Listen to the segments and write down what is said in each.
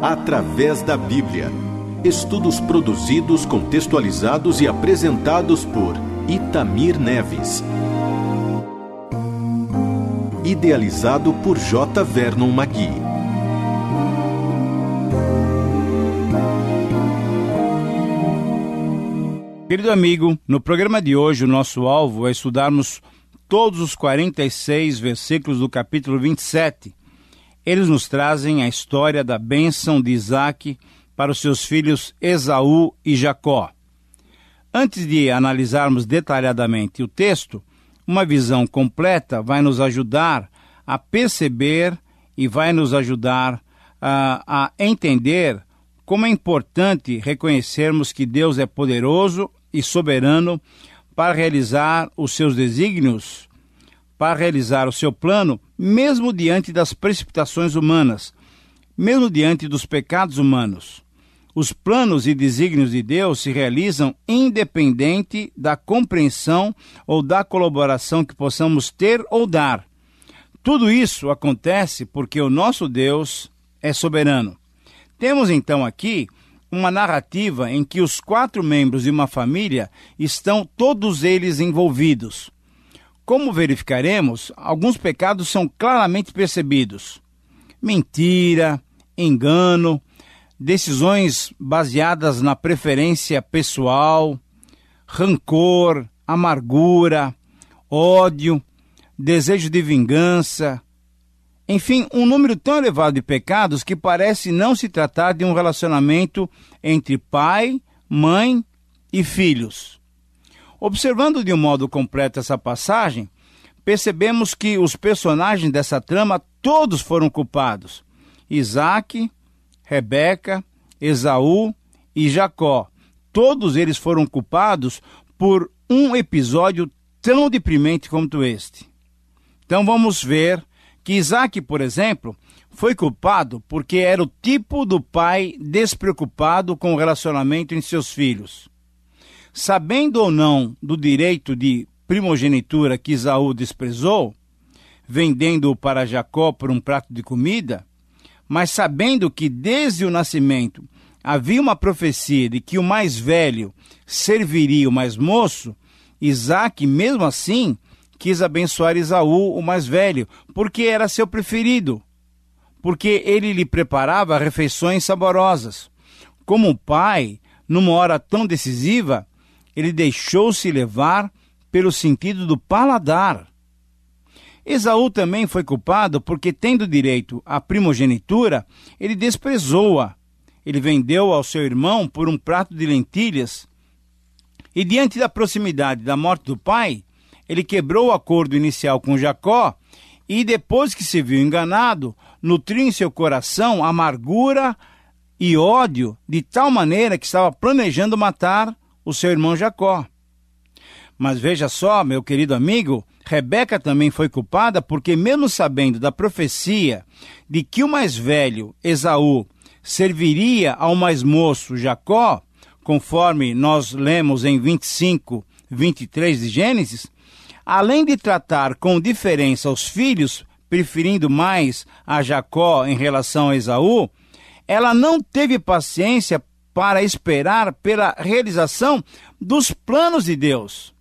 Através da Bíblia. Estudos produzidos, contextualizados e apresentados por Itamir Neves. Idealizado por J. Vernon Magui. Querido amigo, no programa de hoje o nosso alvo é estudarmos todos os 46 versículos do capítulo 27. Eles nos trazem a história da bênção de Isaac para os seus filhos Esaú e Jacó. Antes de analisarmos detalhadamente o texto, uma visão completa vai nos ajudar a perceber e vai nos ajudar a, a entender como é importante reconhecermos que Deus é poderoso e soberano para realizar os seus desígnios, para realizar o seu plano, mesmo diante das precipitações humanas, mesmo diante dos pecados humanos. Os planos e desígnios de Deus se realizam independente da compreensão ou da colaboração que possamos ter ou dar. Tudo isso acontece porque o nosso Deus é soberano. Temos então aqui uma narrativa em que os quatro membros de uma família estão todos eles envolvidos. Como verificaremos, alguns pecados são claramente percebidos: mentira, engano, decisões baseadas na preferência pessoal, rancor, amargura, ódio, desejo de vingança, enfim, um número tão elevado de pecados que parece não se tratar de um relacionamento entre pai, mãe e filhos. Observando de um modo completo essa passagem, percebemos que os personagens dessa trama todos foram culpados: Isaac, Rebeca, Esaú e Jacó. Todos eles foram culpados por um episódio tão deprimente como este. Então vamos ver que Isaac, por exemplo, foi culpado porque era o tipo do pai despreocupado com o relacionamento em seus filhos. Sabendo ou não do direito de primogenitura que Isaú desprezou, vendendo-o para Jacó por um prato de comida, mas sabendo que desde o nascimento havia uma profecia de que o mais velho serviria o mais moço, Isaac, mesmo assim, quis abençoar Isaú, o mais velho, porque era seu preferido, porque ele lhe preparava refeições saborosas. Como pai, numa hora tão decisiva, ele deixou-se levar pelo sentido do paladar. Esaú também foi culpado porque, tendo direito à primogenitura, ele desprezou-a. Ele vendeu ao seu irmão por um prato de lentilhas. E diante da proximidade da morte do pai, ele quebrou o acordo inicial com Jacó e, depois que se viu enganado, nutriu em seu coração amargura e ódio de tal maneira que estava planejando matar o seu irmão Jacó. Mas veja só, meu querido amigo, Rebeca também foi culpada porque, mesmo sabendo da profecia de que o mais velho, Esaú, serviria ao mais moço, Jacó, conforme nós lemos em 25, 23 de Gênesis, além de tratar com diferença os filhos, preferindo mais a Jacó em relação a Esaú, ela não teve paciência para esperar pela realização dos planos de Deus.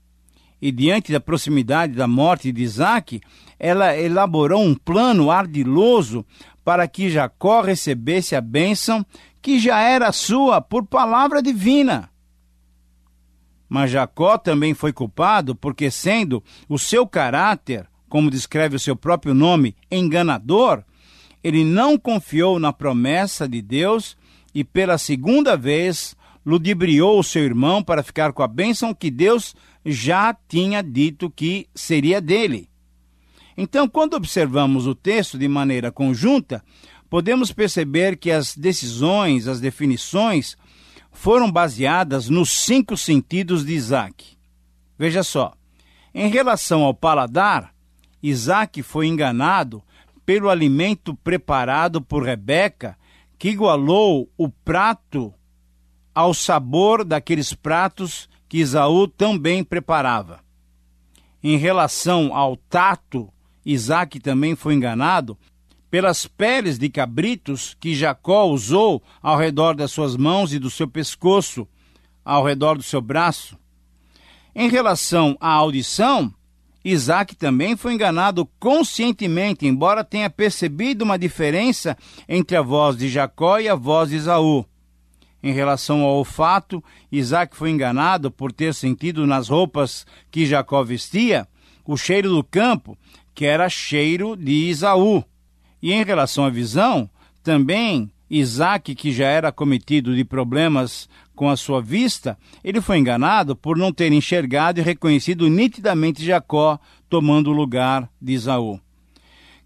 E diante da proximidade da morte de Isaac, ela elaborou um plano ardiloso para que Jacó recebesse a bênção que já era sua por palavra divina. Mas Jacó também foi culpado porque, sendo o seu caráter, como descreve o seu próprio nome, enganador, ele não confiou na promessa de Deus e, pela segunda vez, ludibriou o seu irmão para ficar com a bênção que Deus já tinha dito que seria dele. Então, quando observamos o texto de maneira conjunta, podemos perceber que as decisões, as definições, foram baseadas nos cinco sentidos de Isaac. Veja só, em relação ao paladar, Isaac foi enganado pelo alimento preparado por Rebeca, que igualou o prato ao sabor daqueles pratos que Isaú também preparava. Em relação ao tato, Isaac também foi enganado pelas peles de cabritos que Jacó usou ao redor das suas mãos e do seu pescoço, ao redor do seu braço. Em relação à audição, Isaac também foi enganado conscientemente, embora tenha percebido uma diferença entre a voz de Jacó e a voz de Esaú. Em relação ao olfato, Isaac foi enganado por ter sentido nas roupas que Jacó vestia o cheiro do campo, que era cheiro de Esaú. E em relação à visão, também Isaac, que já era cometido de problemas com a sua vista, ele foi enganado por não ter enxergado e reconhecido nitidamente Jacó tomando o lugar de Esaú.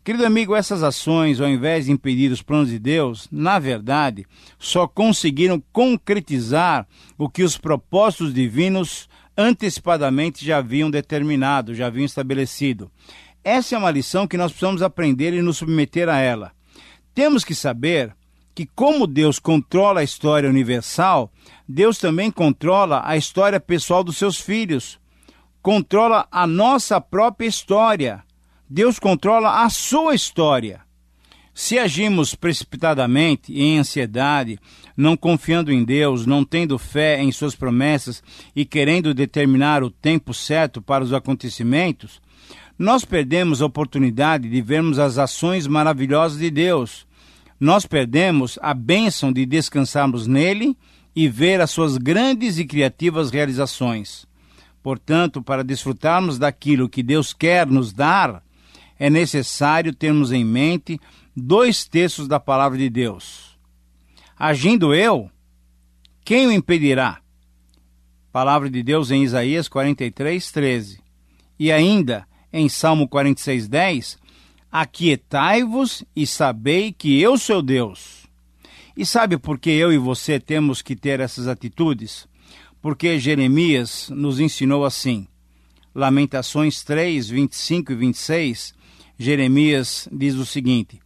Querido amigo, essas ações, ao invés de impedir os planos de Deus, na verdade, só conseguiram concretizar o que os propósitos divinos antecipadamente já haviam determinado, já haviam estabelecido. Essa é uma lição que nós precisamos aprender e nos submeter a ela. Temos que saber que, como Deus controla a história universal, Deus também controla a história pessoal dos seus filhos, controla a nossa própria história Deus controla a sua história. Se agimos precipitadamente, em ansiedade, não confiando em Deus, não tendo fé em Suas promessas e querendo determinar o tempo certo para os acontecimentos, nós perdemos a oportunidade de vermos as ações maravilhosas de Deus. Nós perdemos a bênção de descansarmos nele e ver as suas grandes e criativas realizações. Portanto, para desfrutarmos daquilo que Deus quer nos dar, é necessário termos em mente dois textos da palavra de Deus. Agindo eu, quem o impedirá? Palavra de Deus em Isaías 43, 13. E ainda em Salmo 46, 10, Aquietai-vos e sabei que eu sou Deus. E sabe por que eu e você temos que ter essas atitudes? Porque Jeremias nos ensinou assim. Lamentações 3, 25 e 26 Jeremias diz o seguinte: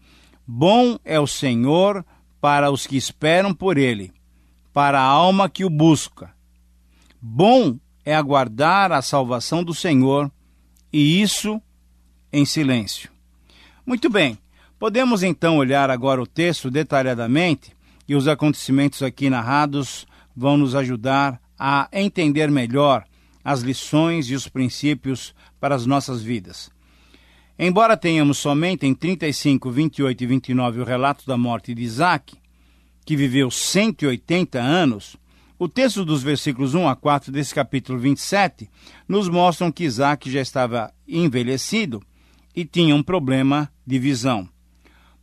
Bom é o Senhor para os que esperam por ele, para a alma que o busca. Bom é aguardar a salvação do Senhor, e isso em silêncio. Muito bem, podemos então olhar agora o texto detalhadamente e os acontecimentos aqui narrados vão nos ajudar a entender melhor as lições e os princípios para as nossas vidas. Embora tenhamos somente em 35, 28 e 29 o relato da morte de Isaac, que viveu 180 anos, o texto dos versículos 1 a 4 desse capítulo 27 nos mostram que Isaac já estava envelhecido e tinha um problema de visão.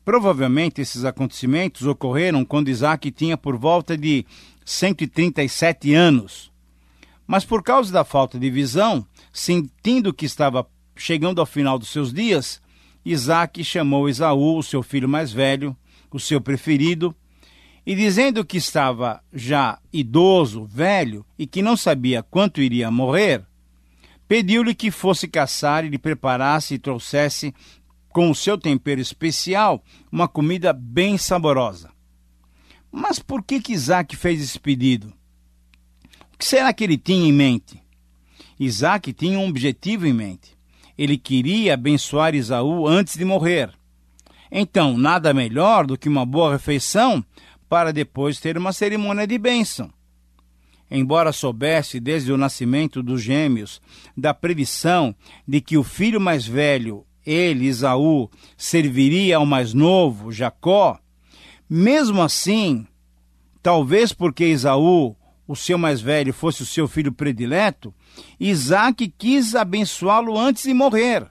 Provavelmente esses acontecimentos ocorreram quando Isaac tinha por volta de 137 anos. Mas por causa da falta de visão, sentindo que estava chegando ao final dos seus dias, Isaac chamou Esaú, o seu filho mais velho, o seu preferido, e dizendo que estava já idoso, velho, e que não sabia quanto iria morrer, pediu-lhe que fosse caçar e lhe preparasse e trouxesse, com o seu tempero especial, uma comida bem saborosa. Mas por que, que Isaac fez esse pedido? O que será que ele tinha em mente? Isaac tinha um objetivo em mente ele queria abençoar Isaú antes de morrer. Então, nada melhor do que uma boa refeição para depois ter uma cerimônia de bênção. Embora soubesse desde o nascimento dos gêmeos da predição de que o filho mais velho, ele, Isaú, serviria ao mais novo, Jacó, mesmo assim, talvez porque Isaú o seu mais velho fosse o seu filho predileto, Isaac quis abençoá-lo antes de morrer.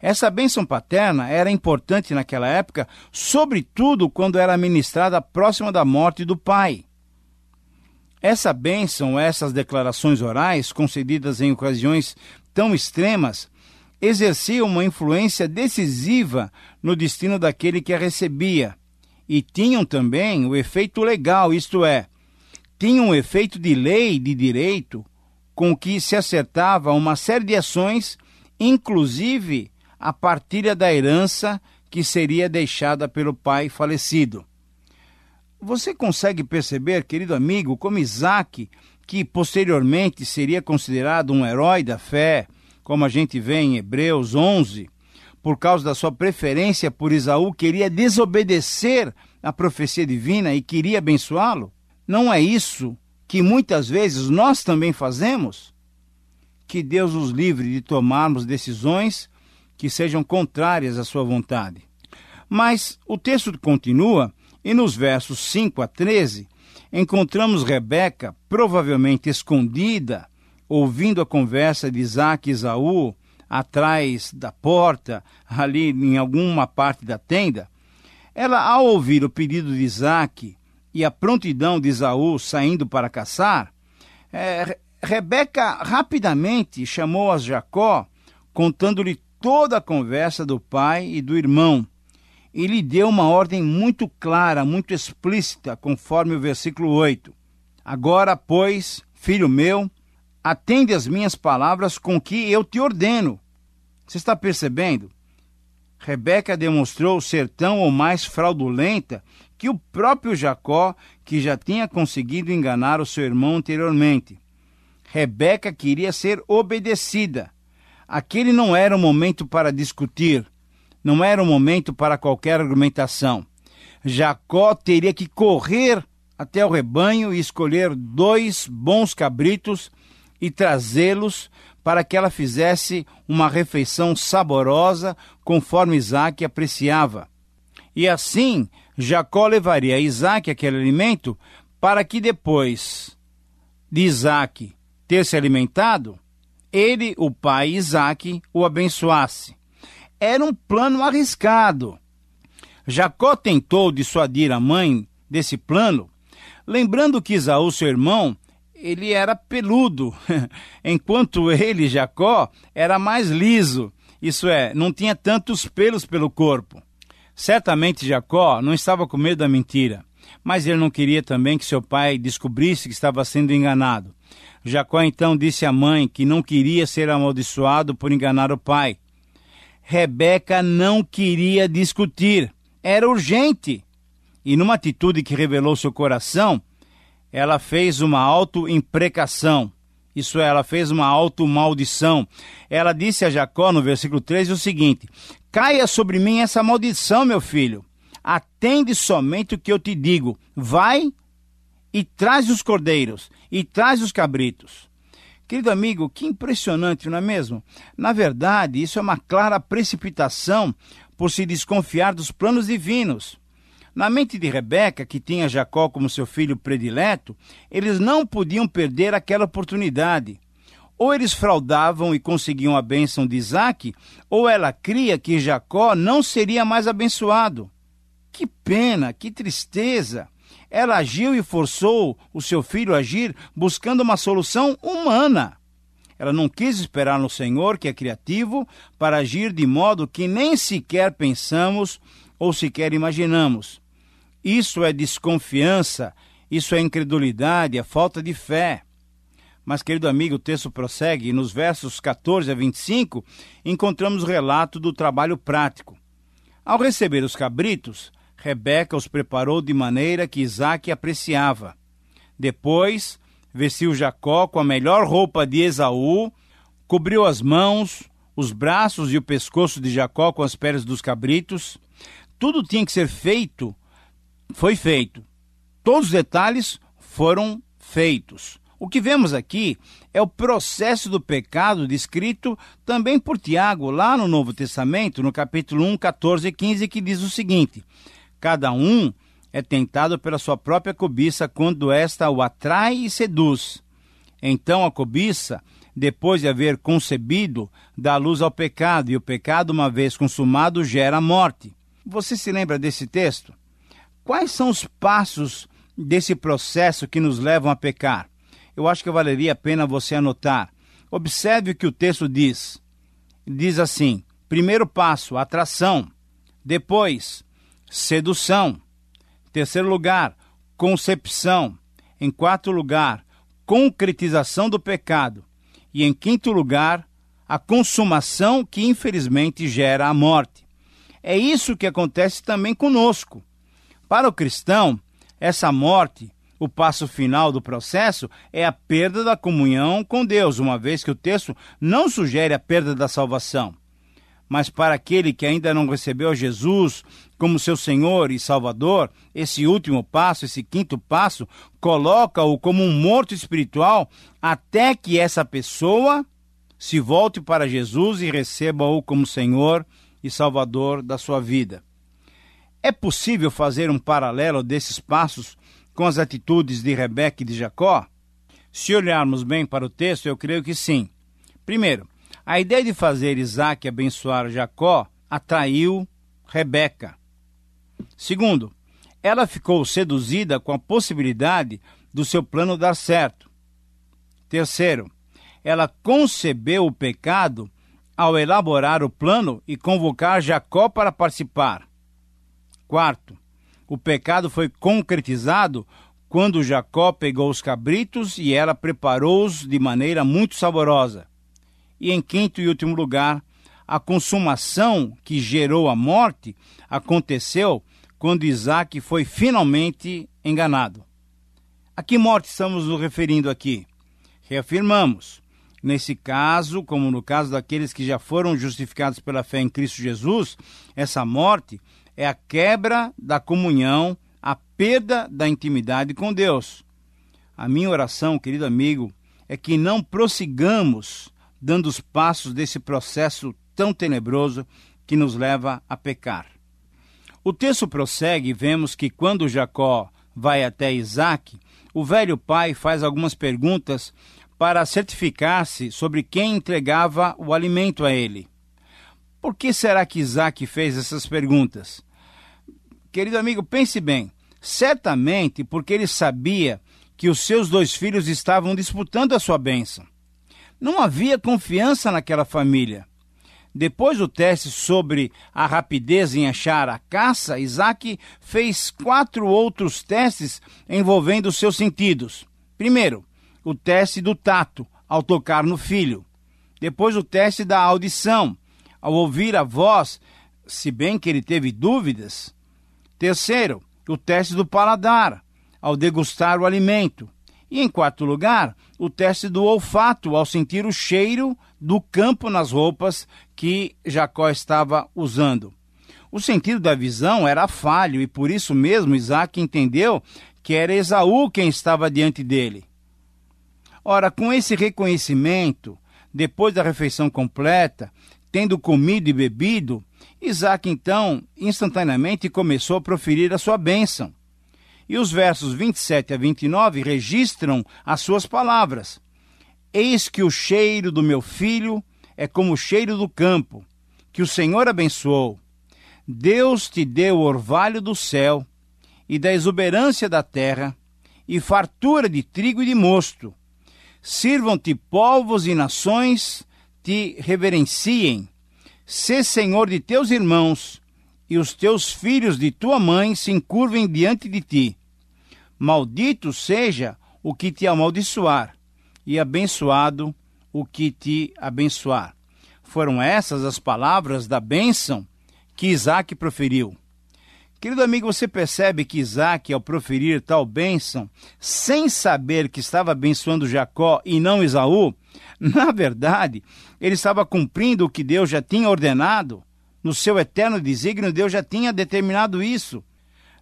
Essa bênção paterna era importante naquela época, sobretudo quando era ministrada próxima da morte do pai. Essa bênção, essas declarações orais, concedidas em ocasiões tão extremas, exerciam uma influência decisiva no destino daquele que a recebia e tinham também o efeito legal, isto é, tinha um efeito de lei de direito com que se acertava uma série de ações, inclusive a partilha da herança que seria deixada pelo pai falecido. Você consegue perceber, querido amigo, como Isaac, que posteriormente seria considerado um herói da fé, como a gente vê em Hebreus 11, por causa da sua preferência por Isaú, queria desobedecer a profecia divina e queria abençoá-lo? Não é isso que muitas vezes nós também fazemos? Que Deus nos livre de tomarmos decisões que sejam contrárias à sua vontade. Mas o texto continua e nos versos 5 a 13 encontramos Rebeca, provavelmente escondida, ouvindo a conversa de Isaac e Isaú atrás da porta, ali em alguma parte da tenda. Ela, ao ouvir o pedido de Isaac e a prontidão de Isaú saindo para caçar, é, Rebeca rapidamente chamou a Jacó, contando-lhe toda a conversa do pai e do irmão e lhe deu uma ordem muito clara, muito explícita, conforme o versículo 8. Agora, pois, filho meu, atende as minhas palavras com que eu te ordeno. Você está percebendo? Rebeca demonstrou ser tão ou mais fraudulenta que o próprio Jacó, que já tinha conseguido enganar o seu irmão anteriormente. Rebeca queria ser obedecida. Aquele não era o momento para discutir não era o momento para qualquer argumentação. Jacó teria que correr até o rebanho e escolher dois bons cabritos e trazê-los para que ela fizesse uma refeição saborosa conforme Isaac apreciava. E assim, Jacó levaria a Isaac aquele alimento para que depois de Isaac ter se alimentado, ele, o pai Isaac, o abençoasse era um plano arriscado. Jacó tentou dissuadir a mãe desse plano, lembrando que Isaú, seu irmão, ele era peludo, enquanto ele, Jacó, era mais liso, isso é, não tinha tantos pelos pelo corpo. Certamente Jacó não estava com medo da mentira, mas ele não queria também que seu pai descobrisse que estava sendo enganado. Jacó então disse à mãe que não queria ser amaldiçoado por enganar o pai. Rebeca não queria discutir. Era urgente. E numa atitude que revelou seu coração, ela fez uma auto-imprecação. Isso é, ela fez uma auto-maldição. Ela disse a Jacó, no versículo 13, o seguinte: Caia sobre mim essa maldição, meu filho. Atende somente o que eu te digo. Vai e traz os cordeiros, e traz os cabritos. Querido amigo, que impressionante, não é mesmo? Na verdade, isso é uma clara precipitação por se desconfiar dos planos divinos. Na mente de Rebeca, que tinha Jacó como seu filho predileto, eles não podiam perder aquela oportunidade. Ou eles fraudavam e conseguiam a bênção de Isaac, ou ela cria que Jacó não seria mais abençoado. Que pena, que tristeza! Ela agiu e forçou o seu filho a agir buscando uma solução humana. Ela não quis esperar no Senhor, que é criativo, para agir de modo que nem sequer pensamos ou sequer imaginamos. Isso é desconfiança, isso é incredulidade, é falta de fé. Mas, querido amigo, o texto prossegue e nos versos 14 a 25 encontramos o relato do trabalho prático. Ao receber os cabritos, Rebeca os preparou de maneira que Isaac apreciava. Depois, vestiu Jacó com a melhor roupa de Esaú, cobriu as mãos, os braços e o pescoço de Jacó com as peles dos cabritos. Tudo tinha que ser feito, foi feito. Todos os detalhes foram feitos. O que vemos aqui é o processo do pecado descrito também por Tiago, lá no Novo Testamento, no capítulo 1, 14 e 15, que diz o seguinte: Cada um é tentado pela sua própria cobiça quando esta o atrai e seduz. Então a cobiça, depois de haver concebido, dá luz ao pecado, e o pecado, uma vez consumado, gera a morte. Você se lembra desse texto? Quais são os passos desse processo que nos levam a pecar? Eu acho que valeria a pena você anotar. Observe o que o texto diz. Diz assim: primeiro passo, atração. Depois, sedução. Terceiro lugar, concepção. Em quarto lugar, concretização do pecado. E em quinto lugar, a consumação que infelizmente gera a morte. É isso que acontece também conosco. Para o cristão, essa morte, o passo final do processo, é a perda da comunhão com Deus, uma vez que o texto não sugere a perda da salvação. mas para aquele que ainda não recebeu Jesus como seu Senhor e Salvador, esse último passo, esse quinto passo, coloca-o como um morto espiritual até que essa pessoa se volte para Jesus e receba-o como Senhor e Salvador da sua vida. É possível fazer um paralelo desses passos com as atitudes de Rebeca e de Jacó? Se olharmos bem para o texto, eu creio que sim. Primeiro, a ideia de fazer Isaac abençoar Jacó atraiu Rebeca. Segundo, ela ficou seduzida com a possibilidade do seu plano dar certo. Terceiro, ela concebeu o pecado ao elaborar o plano e convocar Jacó para participar. Quarto, o pecado foi concretizado quando Jacó pegou os cabritos e ela preparou-os de maneira muito saborosa. E em quinto e último lugar, a consumação que gerou a morte aconteceu quando Isaac foi finalmente enganado. A que morte estamos nos referindo aqui? Reafirmamos. Nesse caso, como no caso daqueles que já foram justificados pela fé em Cristo Jesus, essa morte é a quebra da comunhão, a perda da intimidade com Deus. A minha oração, querido amigo, é que não prossigamos dando os passos desse processo tão tenebroso que nos leva a pecar. O texto prossegue e vemos que quando Jacó vai até Isaac, o velho pai faz algumas perguntas para certificar-se sobre quem entregava o alimento a ele. Por que será que Isaac fez essas perguntas? Querido amigo, pense bem. Certamente porque ele sabia que os seus dois filhos estavam disputando a sua bênção. Não havia confiança naquela família. Depois do teste sobre a rapidez em achar a caça, Isaac fez quatro outros testes envolvendo seus sentidos. Primeiro, o teste do tato, ao tocar no filho. Depois, o teste da audição, ao ouvir a voz, se bem que ele teve dúvidas. Terceiro, o teste do paladar, ao degustar o alimento. E em quarto lugar, o teste do olfato, ao sentir o cheiro do campo nas roupas que Jacó estava usando. O sentido da visão era falho e por isso mesmo Isaac entendeu que era Esaú quem estava diante dele. Ora, com esse reconhecimento, depois da refeição completa, tendo comido e bebido, Isaac então instantaneamente começou a proferir a sua bênção. E os versos 27 a 29 registram as suas palavras: Eis que o cheiro do meu filho é como o cheiro do campo, que o Senhor abençoou. Deus te deu o orvalho do céu e da exuberância da terra, e fartura de trigo e de mosto. Sirvam-te povos e nações, te reverenciem. Sê senhor de teus irmãos, e os teus filhos de tua mãe se encurvem diante de ti. Maldito seja o que te amaldiçoar, e abençoado o que te abençoar. Foram essas as palavras da bênção que Isaac proferiu. Querido amigo, você percebe que Isaac, ao proferir tal bênção, sem saber que estava abençoando Jacó e não Esaú, na verdade, ele estava cumprindo o que Deus já tinha ordenado. No seu eterno desígnio, Deus já tinha determinado isso.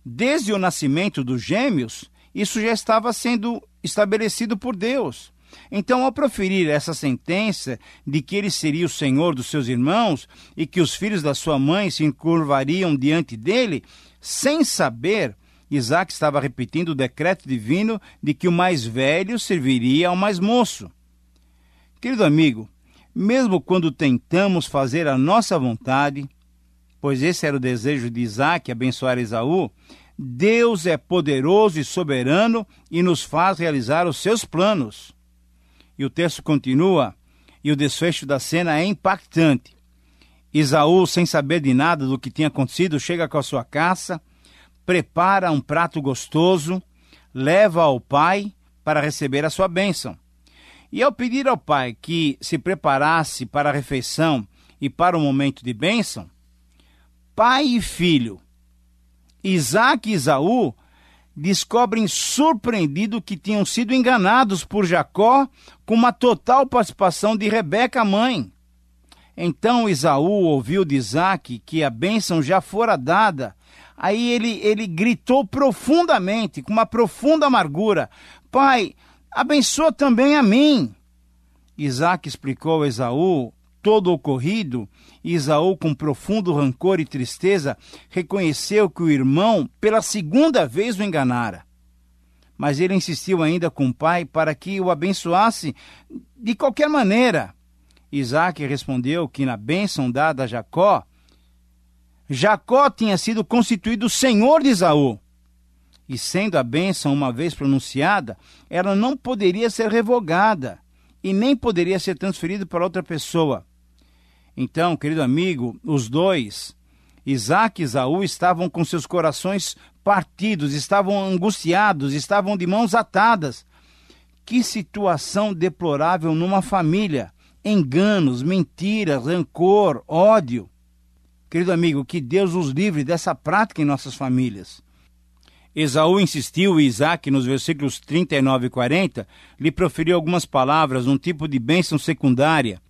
Desde o nascimento dos gêmeos, isso já estava sendo estabelecido por Deus. Então, ao proferir essa sentença de que ele seria o senhor dos seus irmãos e que os filhos da sua mãe se encurvariam diante dele, sem saber, Isaac estava repetindo o decreto divino de que o mais velho serviria ao mais moço. Querido amigo, mesmo quando tentamos fazer a nossa vontade, pois esse era o desejo de Isaac, abençoar Esaú, Deus é poderoso e soberano e nos faz realizar os seus planos. E o texto continua, e o desfecho da cena é impactante. Esaú, sem saber de nada do que tinha acontecido, chega com a sua caça, prepara um prato gostoso, leva ao pai para receber a sua bênção. E ao pedir ao pai que se preparasse para a refeição e para o momento de bênção, pai e filho, Isaac e Isaú, descobrem surpreendido que tinham sido enganados por Jacó com uma total participação de Rebeca, mãe. Então Isaú ouviu de Isaac que a bênção já fora dada. Aí ele, ele gritou profundamente, com uma profunda amargura: Pai, abençoa também a mim. Isaac explicou a Esaú todo o ocorrido, e Isaú, com profundo rancor e tristeza, reconheceu que o irmão, pela segunda vez, o enganara. Mas ele insistiu ainda com o pai para que o abençoasse de qualquer maneira. Isaac respondeu que na bênção dada a Jacó, Jacó tinha sido constituído senhor de Isaú. E sendo a bênção uma vez pronunciada, ela não poderia ser revogada e nem poderia ser transferida para outra pessoa. Então, querido amigo, os dois, Isaac e Isaú, estavam com seus corações partidos, estavam angustiados, estavam de mãos atadas. Que situação deplorável numa família! Enganos, mentiras, rancor, ódio. Querido amigo, que Deus os livre dessa prática em nossas famílias. Esaú insistiu e Isaac, nos versículos 39 e 40, lhe proferiu algumas palavras, um tipo de bênção secundária.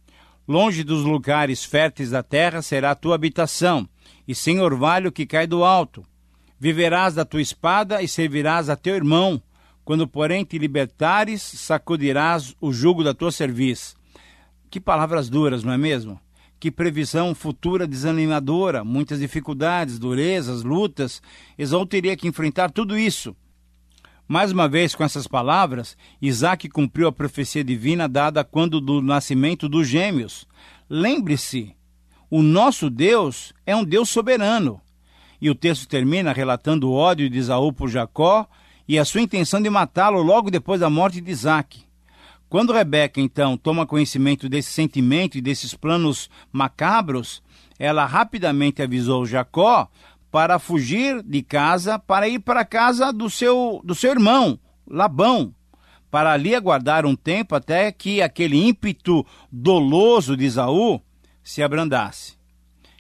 Longe dos lugares férteis da terra será a tua habitação, e sem orvalho que cai do alto. Viverás da tua espada e servirás a teu irmão. Quando, porém, te libertares, sacudirás o jugo da tua cerviz. Que palavras duras, não é mesmo? Que previsão futura desanimadora, muitas dificuldades, durezas, lutas. Esaú teria que enfrentar tudo isso. Mais uma vez, com essas palavras, Isaac cumpriu a profecia divina dada quando do nascimento dos gêmeos. Lembre-se, o nosso Deus é um Deus soberano. E o texto termina relatando o ódio de Esaú por Jacó e a sua intenção de matá-lo logo depois da morte de Isaac. Quando Rebeca, então, toma conhecimento desse sentimento e desses planos macabros, ela rapidamente avisou Jacó para fugir de casa, para ir para a casa do seu, do seu irmão, Labão, para ali aguardar um tempo até que aquele ímpeto doloso de Isaú se abrandasse.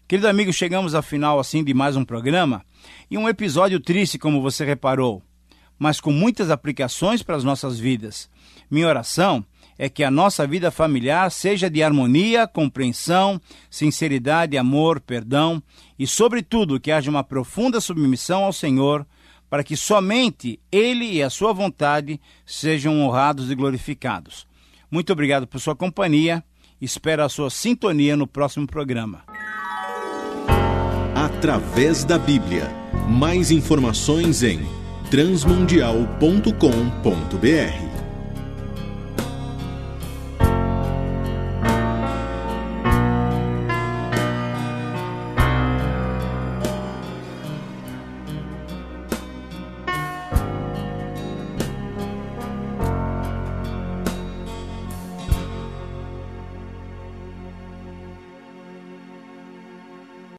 Querido amigo, chegamos ao final assim de mais um programa e um episódio triste, como você reparou, mas com muitas aplicações para as nossas vidas. Minha oração é que a nossa vida familiar seja de harmonia, compreensão, sinceridade, amor, perdão e, sobretudo, que haja uma profunda submissão ao Senhor, para que somente Ele e a Sua vontade sejam honrados e glorificados. Muito obrigado por sua companhia. Espero a sua sintonia no próximo programa. Através da Bíblia. Mais informações em transmundial.com.br.